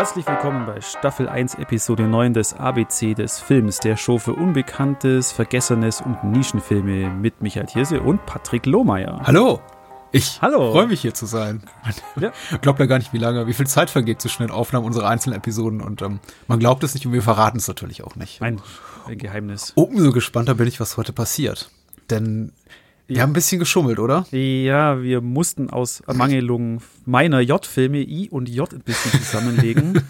Herzlich willkommen bei Staffel 1, Episode 9 des ABC des Films, der Show für Unbekanntes, Vergessenes und Nischenfilme mit Michael Thierse und Patrick Lohmeier. Hallo! Ich Hallo. freue mich hier zu sein. Ja. Glaubt ja gar nicht, wie lange, wie viel Zeit vergeht zwischen den Aufnahmen unserer einzelnen Episoden und ähm, man glaubt es nicht und wir verraten es natürlich auch nicht. Ein, ein Geheimnis. Umso gespannter bin ich, was heute passiert. Denn wir haben ein bisschen geschummelt, oder? Ja, wir mussten aus Ermangelung meiner J-Filme I und J ein bisschen zusammenlegen.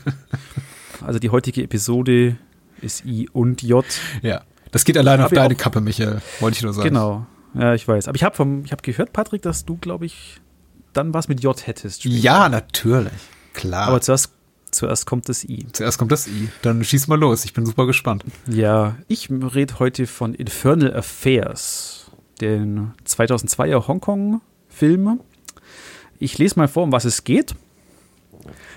also die heutige Episode ist I und J. Ja. Das geht alleine Hab auf deine Kappe, Michael, wollte ich nur sagen. Genau. Ja, ich weiß. Aber ich habe habe gehört, Patrick, dass du, glaube ich, dann was mit J hättest. Ja, natürlich. Klar. Aber zuerst, zuerst kommt das I. Zuerst kommt das I. Dann schieß mal los. Ich bin super gespannt. Ja, ich rede heute von Infernal Affairs, den 2002er Hongkong-Film. Ich lese mal vor, um was es geht.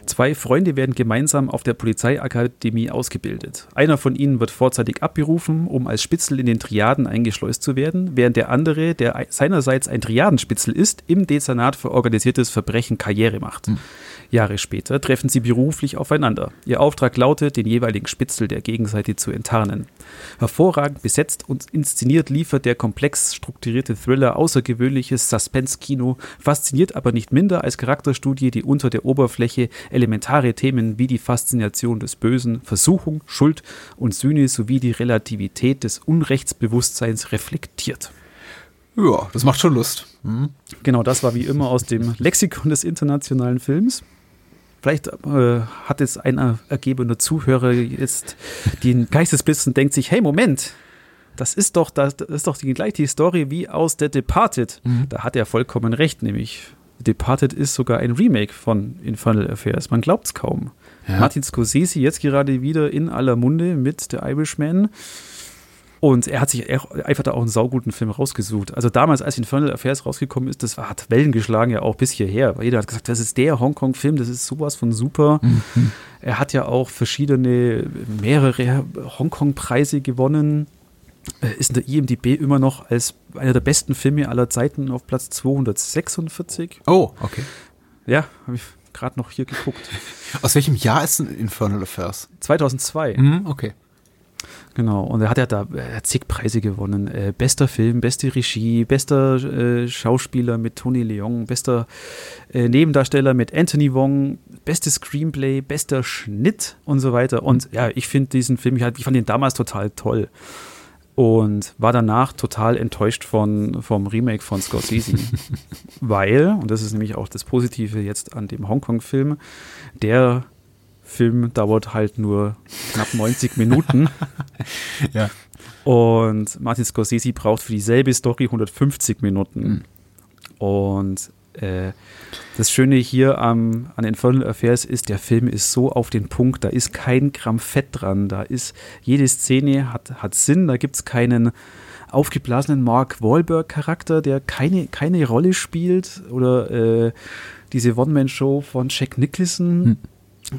Zwei Freunde werden gemeinsam auf der Polizeiakademie ausgebildet. Einer von ihnen wird vorzeitig abberufen, um als Spitzel in den Triaden eingeschleust zu werden, während der andere, der seinerseits ein Triadenspitzel ist, im Dezernat für organisiertes Verbrechen Karriere macht. Jahre später treffen sie beruflich aufeinander. Ihr Auftrag lautet, den jeweiligen Spitzel der Gegenseite zu enttarnen. Hervorragend besetzt und inszeniert liefert der komplex strukturierte Thriller außergewöhnliches Suspense-Kino, fasziniert aber nicht minder als Charakterstudie, die unter der Oberfläche elementare Themen wie die Faszination des Bösen, Versuchung, Schuld und Sühne sowie die Relativität des Unrechtsbewusstseins reflektiert. Ja, das macht schon Lust. Hm? Genau, das war wie immer aus dem Lexikon des internationalen Films. Vielleicht äh, hat jetzt ein ergebener Zuhörer jetzt den Geistesblitz und denkt sich, hey, Moment, das ist doch, das, ist doch die gleiche Story wie aus The Departed. Da hat er vollkommen recht, nämlich Departed ist sogar ein Remake von Infernal Affairs. Man glaubt es kaum. Ja. Martin Scorsese jetzt gerade wieder in aller Munde mit The Irishman. Und er hat sich einfach da auch einen sauguten Film rausgesucht. Also damals, als Infernal Affairs rausgekommen ist, das war, hat Wellen geschlagen, ja auch bis hierher. Weil jeder hat gesagt, das ist der Hongkong-Film, das ist sowas von super. Er hat ja auch verschiedene, mehrere Hongkong-Preise gewonnen. Er Ist in der IMDb immer noch als einer der besten Filme aller Zeiten auf Platz 246. Oh, okay. Ja, habe ich gerade noch hier geguckt. Aus welchem Jahr ist denn Infernal Affairs? 2002. Hm, okay. Genau, und er hat ja da er hat zig Preise gewonnen. Äh, bester Film, beste Regie, bester äh, Schauspieler mit Tony Leung, bester äh, Nebendarsteller mit Anthony Wong, bestes Screenplay, bester Schnitt und so weiter. Und ja, ich finde diesen Film, ich, halt- ich fand ihn damals total toll. Und war danach total enttäuscht von, vom Remake von Scorsese. Weil, und das ist nämlich auch das Positive jetzt an dem Hongkong-Film, der Film dauert halt nur knapp 90 Minuten. Ja. Und Martin Scorsese braucht für dieselbe Story 150 Minuten. Und äh, das Schöne hier am, an Infernal Affairs ist, der Film ist so auf den Punkt, da ist kein Gramm Fett dran. Da ist, jede Szene hat, hat Sinn, da gibt es keinen aufgeblasenen Mark Wahlberg-Charakter, der keine, keine Rolle spielt. Oder äh, diese One-Man-Show von Jack Nicholson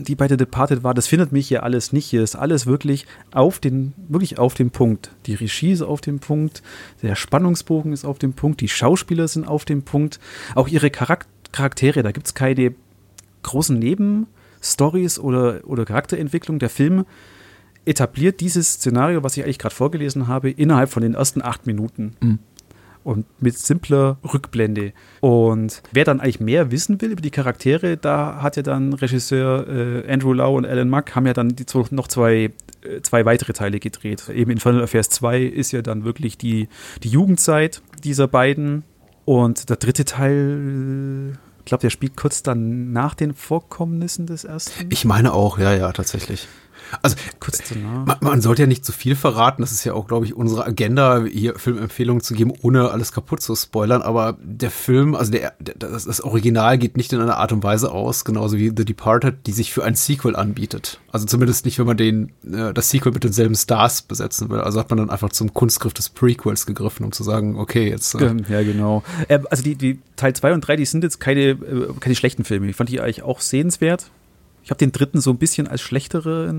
die bei The Departed war, das findet mich hier alles nicht. Hier ist alles wirklich auf den, wirklich auf den Punkt. Die Regie ist auf dem Punkt, der Spannungsbogen ist auf dem Punkt, die Schauspieler sind auf dem Punkt, auch ihre Charak Charaktere, da gibt es keine großen Nebenstories oder, oder Charakterentwicklung. Der Film etabliert dieses Szenario, was ich eigentlich gerade vorgelesen habe, innerhalb von den ersten acht Minuten und mit simpler Rückblende. Und wer dann eigentlich mehr wissen will über die Charaktere, da hat ja dann Regisseur äh, Andrew Lau und Alan Mack haben ja dann die, noch zwei, äh, zwei weitere Teile gedreht. Eben Infernal Affairs 2 ist ja dann wirklich die, die Jugendzeit dieser beiden. Und der dritte Teil, äh, ich glaube, der spielt kurz dann nach den Vorkommnissen des ersten. Ich meine auch, ja, ja, tatsächlich. Also kurz danach. man, man sollte ja nicht zu viel verraten. Das ist ja auch, glaube ich, unsere Agenda, hier Filmempfehlungen zu geben, ohne alles kaputt zu spoilern. Aber der Film, also der, der das, das Original geht nicht in einer Art und Weise aus, genauso wie The Departed, die sich für ein Sequel anbietet. Also zumindest nicht, wenn man den äh, das Sequel mit denselben Stars besetzen will. Also hat man dann einfach zum Kunstgriff des Prequels gegriffen, um zu sagen, okay, jetzt äh, Ja, genau. Äh, also die, die Teil 2 und 3, die sind jetzt keine, äh, keine schlechten Filme. Ich fand die eigentlich auch sehenswert. Ich habe den dritten so ein bisschen als schlechtere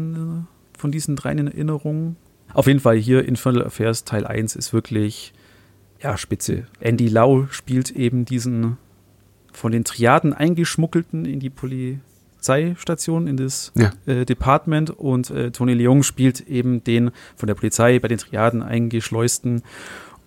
von diesen dreien in Erinnerung. Auf jeden Fall hier Infernal Affairs Teil 1 ist wirklich, ja, spitze. Andy Lau spielt eben diesen von den Triaden eingeschmuggelten in die Polizeistation, in das ja. äh, Department und äh, Tony Leung spielt eben den von der Polizei bei den Triaden eingeschleusten.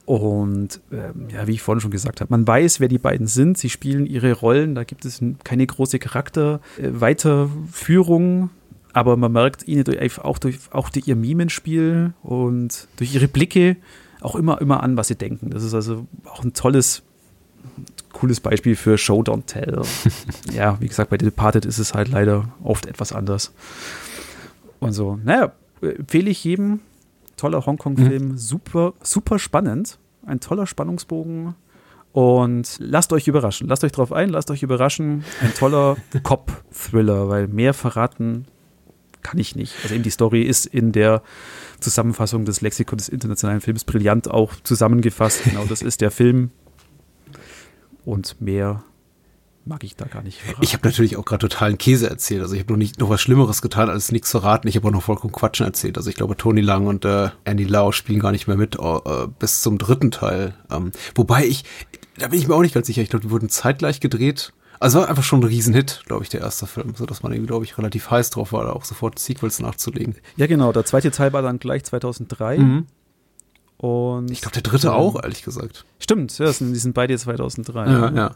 Und ähm, ja, wie ich vorhin schon gesagt habe, man weiß, wer die beiden sind. Sie spielen ihre Rollen. Da gibt es keine große Charakterweiterführung. Äh, aber man merkt ihnen durch, auch, durch, auch durch ihr Mimenspiel und durch ihre Blicke auch immer, immer an, was sie denken. Das ist also auch ein tolles, cooles Beispiel für Show Don't Tell. ja, wie gesagt, bei The Departed ist es halt leider oft etwas anders. Und so, naja, empfehle ich jedem. Toller Hongkong-Film, mhm. super, super spannend. Ein toller Spannungsbogen. Und lasst euch überraschen. Lasst euch drauf ein, lasst euch überraschen. Ein toller Cop-Thriller, weil mehr verraten kann ich nicht. Also eben die Story ist in der Zusammenfassung des Lexikon des internationalen Films brillant auch zusammengefasst. Genau, das ist der Film. Und mehr mag ich da gar nicht. Verraten. Ich habe natürlich auch gerade totalen Käse erzählt. Also ich habe noch nicht noch was Schlimmeres getan, als nichts verraten. Ich habe auch noch vollkommen Quatschen erzählt. Also ich glaube, Tony Lang und äh, Andy Lau spielen gar nicht mehr mit äh, bis zum dritten Teil. Ähm, wobei ich, da bin ich mir auch nicht ganz sicher. Ich glaube, die wurden zeitgleich gedreht also war einfach schon ein Riesenhit, glaube ich, der erste Film, so dass man irgendwie, glaube ich, relativ heiß drauf war, da auch sofort Sequels nachzulegen. Ja, genau. Der zweite Teil war dann gleich 2003. Mhm. Und ich glaube, der dritte auch, ehrlich gesagt. Stimmt, ja, die sind beide 2003. Ja, ja. ja.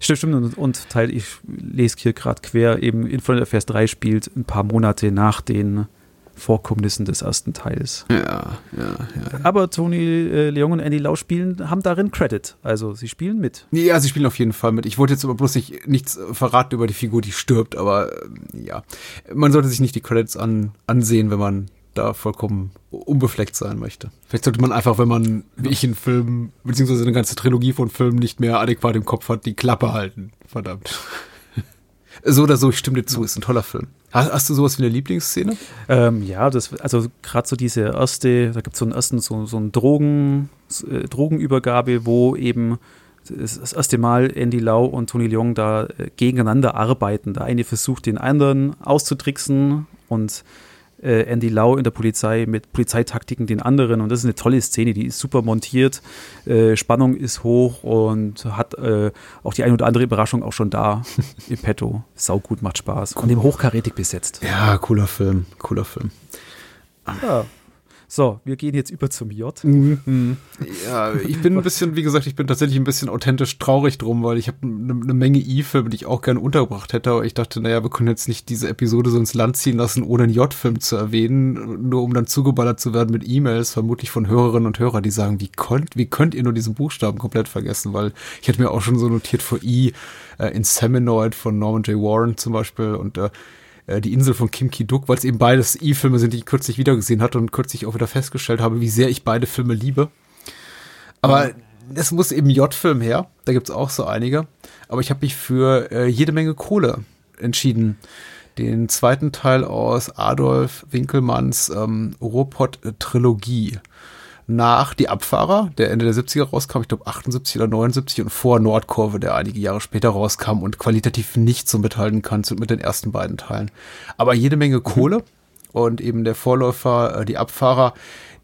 Stimmt, stimmt. Und, und Teil, ich lese hier gerade quer, eben Infinite Affairs 3 spielt ein paar Monate nach den Vorkommnissen des ersten Teils. Ja, ja, ja. Aber Tony äh, Leung und Andy Lau spielen, haben darin Credit. Also sie spielen mit. Ja, sie spielen auf jeden Fall mit. Ich wollte jetzt aber bloß nicht nichts verraten über die Figur, die stirbt, aber äh, ja. Man sollte sich nicht die Credits an, ansehen, wenn man da vollkommen unbefleckt sein möchte. Vielleicht sollte man einfach, wenn man, wie ich, einen Film, beziehungsweise eine ganze Trilogie von Filmen nicht mehr adäquat im Kopf hat, die Klappe halten. Verdammt. so oder so, ich stimme dir zu, ist ein toller Film. Hast, hast du sowas wie eine Lieblingsszene? Ähm, ja, das, also gerade so diese erste, da gibt es so einen ersten, so, so einen Drogen, äh, Drogenübergabe, wo eben das, erste Mal Andy Lau und Tony Leung da äh, gegeneinander arbeiten. Der eine versucht, den anderen auszutricksen und äh, Andy Lau in der Polizei mit Polizeitaktiken den anderen. Und das ist eine tolle Szene, die ist super montiert. Äh, Spannung ist hoch und hat äh, auch die eine oder andere Überraschung auch schon da im Petto. Sau gut, macht Spaß. Und eben hochkarätig besetzt. Ja, cooler Film, cooler Film. Ja, so, wir gehen jetzt über zum J. Mhm. Ja, ich bin ein bisschen, wie gesagt, ich bin tatsächlich ein bisschen authentisch traurig drum, weil ich habe eine ne Menge I-Filme, die ich auch gerne untergebracht hätte, aber ich dachte, naja, wir können jetzt nicht diese Episode so ins Land ziehen lassen, ohne einen J-Film zu erwähnen, nur um dann zugeballert zu werden mit E-Mails, vermutlich von Hörerinnen und Hörern, die sagen, wie könnt, wie könnt ihr nur diesen Buchstaben komplett vergessen, weil ich hätte mir auch schon so notiert vor I, äh, in Seminoid von Norman J. Warren zum Beispiel und äh, äh, die Insel von Kim Ki-duk, weil es eben beides E-Filme sind, die ich kürzlich wiedergesehen hatte und kürzlich auch wieder festgestellt habe, wie sehr ich beide Filme liebe. Aber es muss eben J-Film her, da gibt es auch so einige. Aber ich habe mich für äh, jede Menge Kohle entschieden. Den zweiten Teil aus Adolf Winkelmanns ähm, Ruhrpott-Trilogie nach Die Abfahrer, der Ende der 70er rauskam, ich glaube 78 oder 79 und vor Nordkurve, der einige Jahre später rauskam und qualitativ nicht so mithalten kann mit den ersten beiden Teilen. Aber jede Menge. Kohle mhm. und eben der Vorläufer, äh, Die Abfahrer,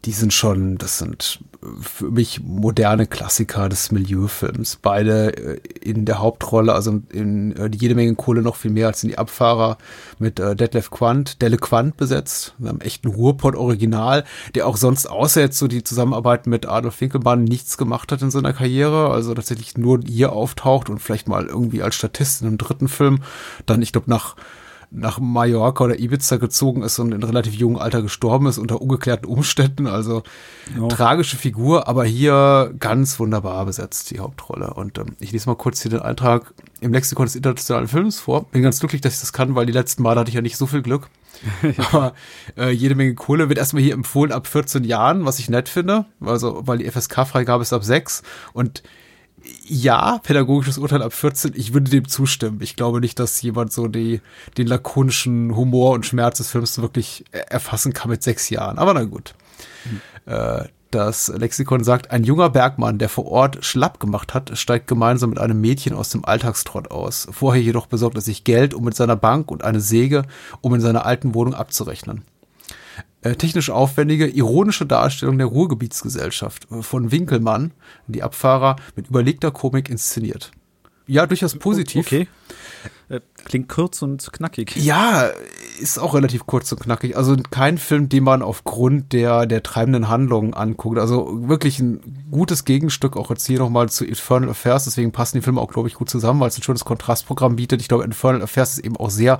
die sind schon, das sind für mich moderne Klassiker des Milieufilms. Beide äh, in der Hauptrolle, also in äh, jede Menge Kohle noch viel mehr als in die Abfahrer mit äh, Detlef Quandt, Delle Quandt besetzt, einem echten Ruhrpott-Original, der auch sonst außer jetzt so die Zusammenarbeit mit Adolf Winkelmann nichts gemacht hat in seiner Karriere, also tatsächlich nur hier auftaucht und vielleicht mal irgendwie als Statist in einem dritten Film, dann ich glaube nach nach Mallorca oder Ibiza gezogen ist und in relativ jungem Alter gestorben ist unter ungeklärten Umständen. Also ja. tragische Figur, aber hier ganz wunderbar besetzt die Hauptrolle. Und ähm, ich lese mal kurz hier den Eintrag im Lexikon des internationalen Films vor. Bin ganz glücklich, dass ich das kann, weil die letzten Male hatte ich ja nicht so viel Glück. Aber äh, jede Menge Kohle wird erstmal hier empfohlen ab 14 Jahren, was ich nett finde. Also, weil die FSK-Freigabe ist ab 6 und ja, pädagogisches Urteil ab 14, ich würde dem zustimmen. Ich glaube nicht, dass jemand so die, den lakonischen Humor und Schmerz des Films wirklich erfassen kann mit sechs Jahren. Aber na gut. Mhm. Äh, das Lexikon sagt, ein junger Bergmann, der vor Ort schlapp gemacht hat, steigt gemeinsam mit einem Mädchen aus dem Alltagstrott aus. Vorher jedoch besorgt er sich Geld, um mit seiner Bank und eine Säge, um in seiner alten Wohnung abzurechnen technisch aufwendige, ironische Darstellung der Ruhrgebietsgesellschaft äh, von Winkelmann, die Abfahrer mit überlegter Komik inszeniert. Ja, durchaus positiv. Okay. Äh, klingt kurz und knackig. Ja, ist auch relativ kurz und knackig. Also kein Film, den man aufgrund der, der treibenden Handlungen anguckt. Also wirklich ein gutes Gegenstück, auch jetzt hier nochmal zu Infernal Affairs. Deswegen passen die Filme auch, glaube ich, gut zusammen, weil es ein schönes Kontrastprogramm bietet. Ich glaube, Infernal Affairs ist eben auch sehr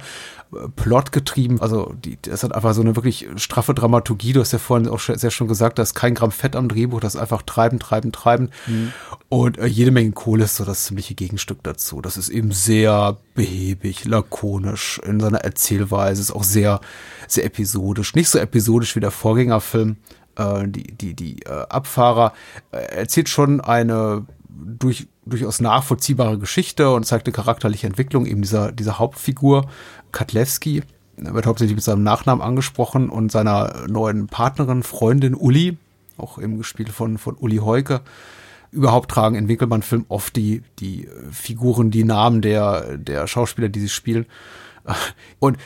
plotgetrieben. Also die, das hat einfach so eine wirklich straffe Dramaturgie. Du hast ja vorhin auch sehr schon gesagt, da ist kein Gramm Fett am Drehbuch, das ist einfach treiben, treiben, treiben. Mhm. Und äh, jede Menge Kohle ist so das ziemliche Gegenstück dazu. Das ist eben sehr behäbig, lakonisch in seiner Erzählweise, ist auch sehr, sehr episodisch. Nicht so episodisch wie der Vorgängerfilm. Äh, die, die, die äh, Abfahrer äh, erzählt schon eine durch, durchaus nachvollziehbare Geschichte und zeigt eine charakterliche Entwicklung eben dieser, dieser Hauptfigur, Katlewski. Er wird hauptsächlich mit seinem Nachnamen angesprochen und seiner neuen Partnerin, Freundin Uli, auch eben gespielt von, von Uli Heuke. Überhaupt tragen in Winkelmann-Film oft die, die Figuren, die Namen der, der Schauspieler, die sie spielen. Und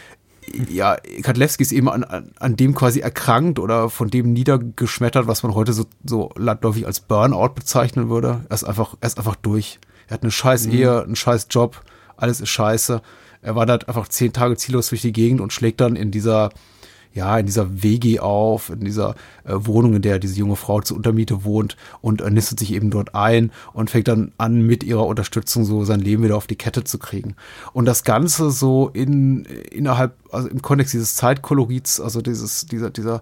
ja, Katlewski ist eben an, an, an dem quasi erkrankt oder von dem niedergeschmettert, was man heute so, so landläufig als Burnout bezeichnen würde. Er ist einfach, er ist einfach durch. Er hat eine scheiß mhm. Ehe, einen scheiß Job, alles ist scheiße. Er wandert einfach zehn Tage ziellos durch die Gegend und schlägt dann in dieser, ja, in dieser WG auf, in dieser äh, Wohnung, in der diese junge Frau zur Untermiete wohnt und äh, nistet sich eben dort ein und fängt dann an, mit ihrer Unterstützung so sein Leben wieder auf die Kette zu kriegen. Und das Ganze so in, innerhalb, also im Kontext dieses Zeitkolorits, also dieses, dieser, dieser,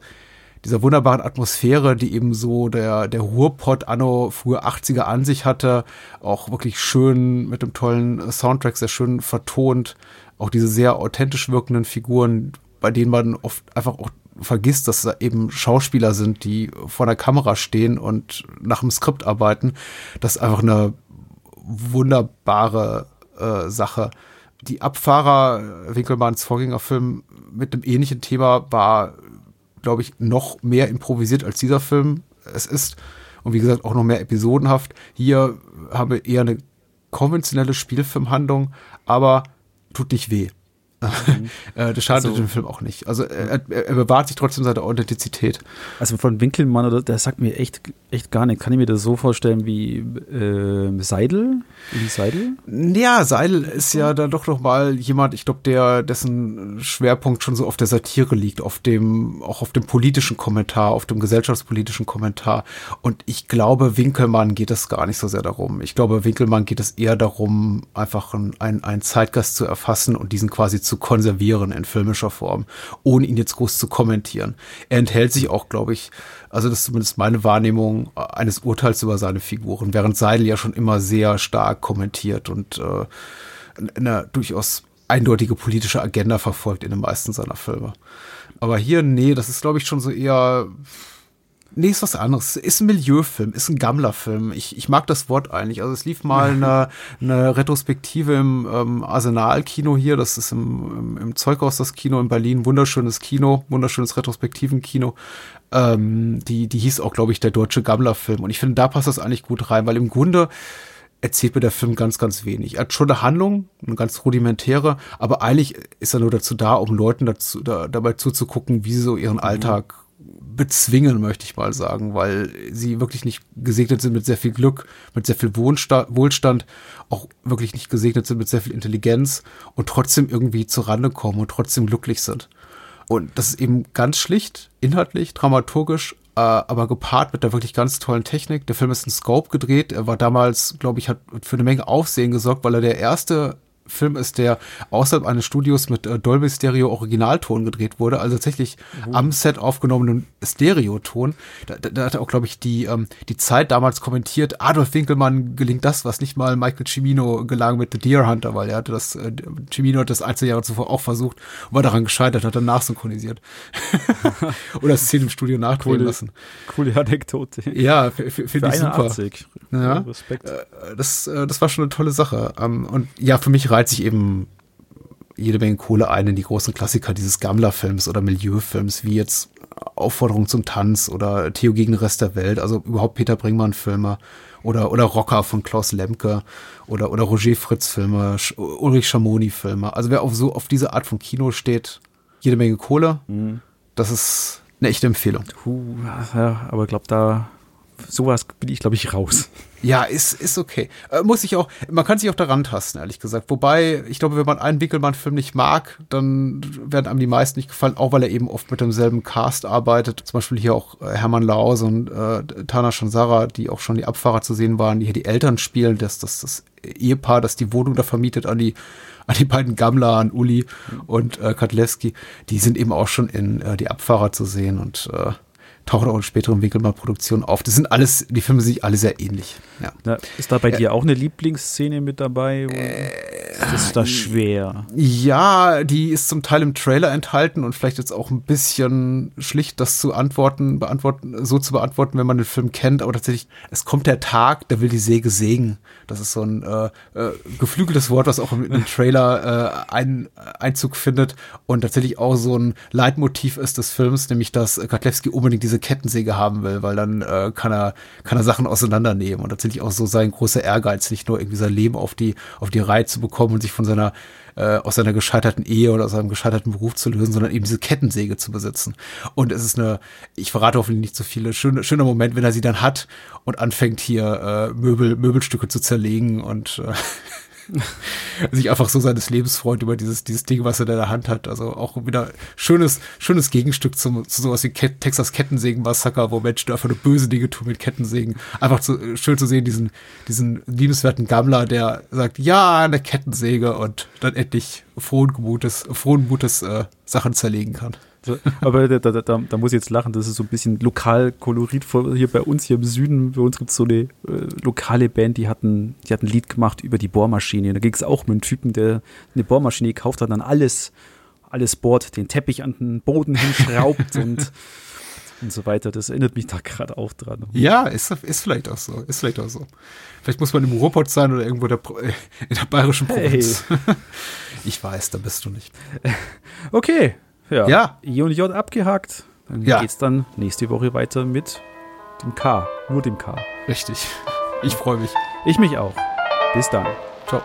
dieser wunderbaren Atmosphäre, die eben so der, der Ruhrpott anno frühe 80er an sich hatte, auch wirklich schön mit dem tollen Soundtrack, sehr schön vertont, auch diese sehr authentisch wirkenden Figuren, bei denen man oft einfach auch vergisst, dass da eben Schauspieler sind, die vor der Kamera stehen und nach dem Skript arbeiten. Das ist einfach eine wunderbare äh, Sache. Die Abfahrer Winkelmanns Vorgängerfilm mit einem ähnlichen Thema war glaube ich, noch mehr improvisiert als dieser Film es ist. Und wie gesagt, auch noch mehr episodenhaft. Hier haben wir eher eine konventionelle Spielfilmhandlung, aber tut nicht weh. Mhm. Äh, das schadet also, dem Film auch nicht. Also er, er, bewahrt sich trotzdem seine Authentizität. Also von Winkelmann, der sagt mir echt, echt gar nicht. Kann ich mir das so vorstellen wie äh, Seidel? Wie Seidel? Ja, Seidel ist ja dann doch noch mal jemand, ich glaube, der dessen Schwerpunkt schon so auf der Satire liegt, auf dem auch auf dem politischen Kommentar, auf dem gesellschaftspolitischen Kommentar. Und ich glaube, Winkelmann geht es gar nicht so sehr darum. Ich glaube, Winkelmann geht es eher darum, einfach einen, einen Zeitgast zu erfassen und diesen quasi zu zu konservieren in filmischer Form, ohne ihn jetzt groß zu kommentieren. Er enthält sich auch, glaube ich, also das ist zumindest meine Wahrnehmung eines Urteils über seine Figuren, während Seidel ja schon immer sehr stark kommentiert und äh, eine durchaus eindeutige politische Agenda verfolgt in den meisten seiner Filme. Aber hier, nee, das ist, glaube ich, schon so eher Nee, ist was anderes. Ist ein Milieufilm, ist ein Gammler-Film. Ich, ich mag das Wort eigentlich. Also es lief mal eine, eine Retrospektive im ähm, Arsenal-Kino hier. Das ist im, im, im Zeughaus das Kino in Berlin. Wunderschönes Kino, wunderschönes Retrospektiven-Kino. Ähm, die, die hieß auch, glaube ich, der deutsche Gammler-Film. Und ich finde, da passt das eigentlich gut rein, weil im Grunde erzählt mir der Film ganz, ganz wenig. Er hat schon eine Handlung, eine ganz rudimentäre, aber eigentlich ist er nur dazu da, um Leuten dazu, da, dabei zuzugucken, wie sie so ihren mhm. Alltag bezwingen, möchte ich mal sagen, weil sie wirklich nicht gesegnet sind mit sehr viel Glück, mit sehr viel Wohlstand, auch wirklich nicht gesegnet sind mit sehr viel Intelligenz und trotzdem irgendwie zur Rande kommen und trotzdem glücklich sind. Und das ist eben ganz schlicht, inhaltlich, dramaturgisch, äh, aber gepaart mit der wirklich ganz tollen Technik. Der Film ist in Scope gedreht. Er war damals, glaube ich, hat für eine Menge Aufsehen gesorgt, weil er der erste Film ist, der außerhalb eines Studios mit äh, Dolby Stereo Originalton gedreht wurde, also tatsächlich mhm. am Set aufgenommenen Stereoton. Da, da, da hat er auch, glaube ich, die, ähm, die Zeit damals kommentiert, Adolf Winkelmann gelingt das, was nicht mal Michael Cimino gelang mit The Deer Hunter, weil er hatte das, äh, Cimino hat das einzelne Jahre zuvor auch versucht und war daran gescheitert, hat danach synchronisiert. Oder Szene im Studio nachdrehen coole, lassen. Coole Anekdote. Ja, finde ich super. Ja, Respekt. Äh, das, äh, das war schon eine tolle Sache. Ähm, und ja, für mich reizt sich eben jede Menge Kohle ein in die großen Klassiker dieses Gammler-Films oder Milieufilms, wie jetzt Aufforderung zum Tanz oder Theo gegen den Rest der Welt, also überhaupt Peter Bringmann-Filme oder, oder Rocker von Klaus Lemke oder, oder Roger Fritz-Filme, Ulrich Schamoni-Filme. Also wer auf so auf diese Art von Kino steht, jede Menge Kohle, mhm. das ist eine echte Empfehlung. Puh, ja, aber ich glaube, da sowas bin ich, glaube ich, raus. Ja, ist, ist okay. Äh, muss ich auch, man kann sich auch daran tasten, ehrlich gesagt. Wobei, ich glaube, wenn man einen Wickelmann-Film nicht mag, dann werden einem die meisten nicht gefallen, auch weil er eben oft mit demselben Cast arbeitet. Zum Beispiel hier auch äh, Hermann Laus und äh, Tana Shansara, die auch schon die Abfahrer zu sehen waren, die hier die Eltern spielen, das, das, das Ehepaar, das die Wohnung da vermietet an die, an die beiden Gammler, an Uli und äh, Katlewski, die sind eben auch schon in äh, die Abfahrer zu sehen und äh, tauchen auch in späteren Winkelmann-Produktionen auf. Das sind alles, die Filme sind sich alle sehr ähnlich. Ja. Na, ist da bei dir auch eine Lieblingsszene mit dabei? Äh, das ist das schwer. Ja, die ist zum Teil im Trailer enthalten und vielleicht jetzt auch ein bisschen schlicht, das zu antworten, beantworten, so zu beantworten, wenn man den Film kennt. Aber tatsächlich, es kommt der Tag, da will die Säge sägen. Das ist so ein äh, äh, geflügeltes Wort, was auch im, im Trailer äh, ein, Einzug findet und tatsächlich auch so ein Leitmotiv ist des Films, nämlich dass Katlewski unbedingt diese Kettensäge haben will, weil dann äh, kann er kann er Sachen auseinandernehmen und tatsächlich auch so sein großer Ehrgeiz, nicht nur irgendwie sein Leben auf die auf die Reihe zu bekommen und sich von seiner äh, aus seiner gescheiterten Ehe oder aus seinem gescheiterten Beruf zu lösen, sondern eben diese Kettensäge zu besitzen. Und es ist eine, ich verrate hoffentlich nicht so viele, schöne, schöner Moment, wenn er sie dann hat und anfängt hier äh, Möbel, Möbelstücke zu zerlegen und äh, sich einfach so seines Lebens freut über dieses, dieses Ding, was er da in der Hand hat. Also auch wieder schönes, schönes Gegenstück zum, zu sowas wie Ket Texas Kettensägen-Massaker, wo Menschen einfach nur böse Dinge tun mit Kettensägen. Einfach zu, schön zu sehen, diesen, diesen liebenswerten Gammler, der sagt, ja, eine Kettensäge und dann endlich frohen Mutes, frohen Mutes äh, Sachen zerlegen kann. So, aber da, da, da, da, muss ich jetzt lachen, das ist so ein bisschen lokal Kolorit hier bei uns hier im Süden. Bei uns gibt es so eine äh, lokale Band, die hatten, die hat ein Lied gemacht über die Bohrmaschine. Da ging es auch mit einem Typen, der eine Bohrmaschine gekauft hat, dann alles, alles bohrt, den Teppich an den Boden hinschraubt und, und so weiter. Das erinnert mich da gerade auch dran. Ja, ist, ist vielleicht auch so. Ist vielleicht auch so. Vielleicht muss man im Ruhrpott sein oder irgendwo der, in der bayerischen Provinz. Hey. Ich weiß, da bist du nicht. Okay, ja. ja. I und J abgehakt. Dann ja. geht's dann nächste Woche weiter mit dem K. Nur dem K. Richtig. Ich freue mich. Ich mich auch. Bis dann. Ciao.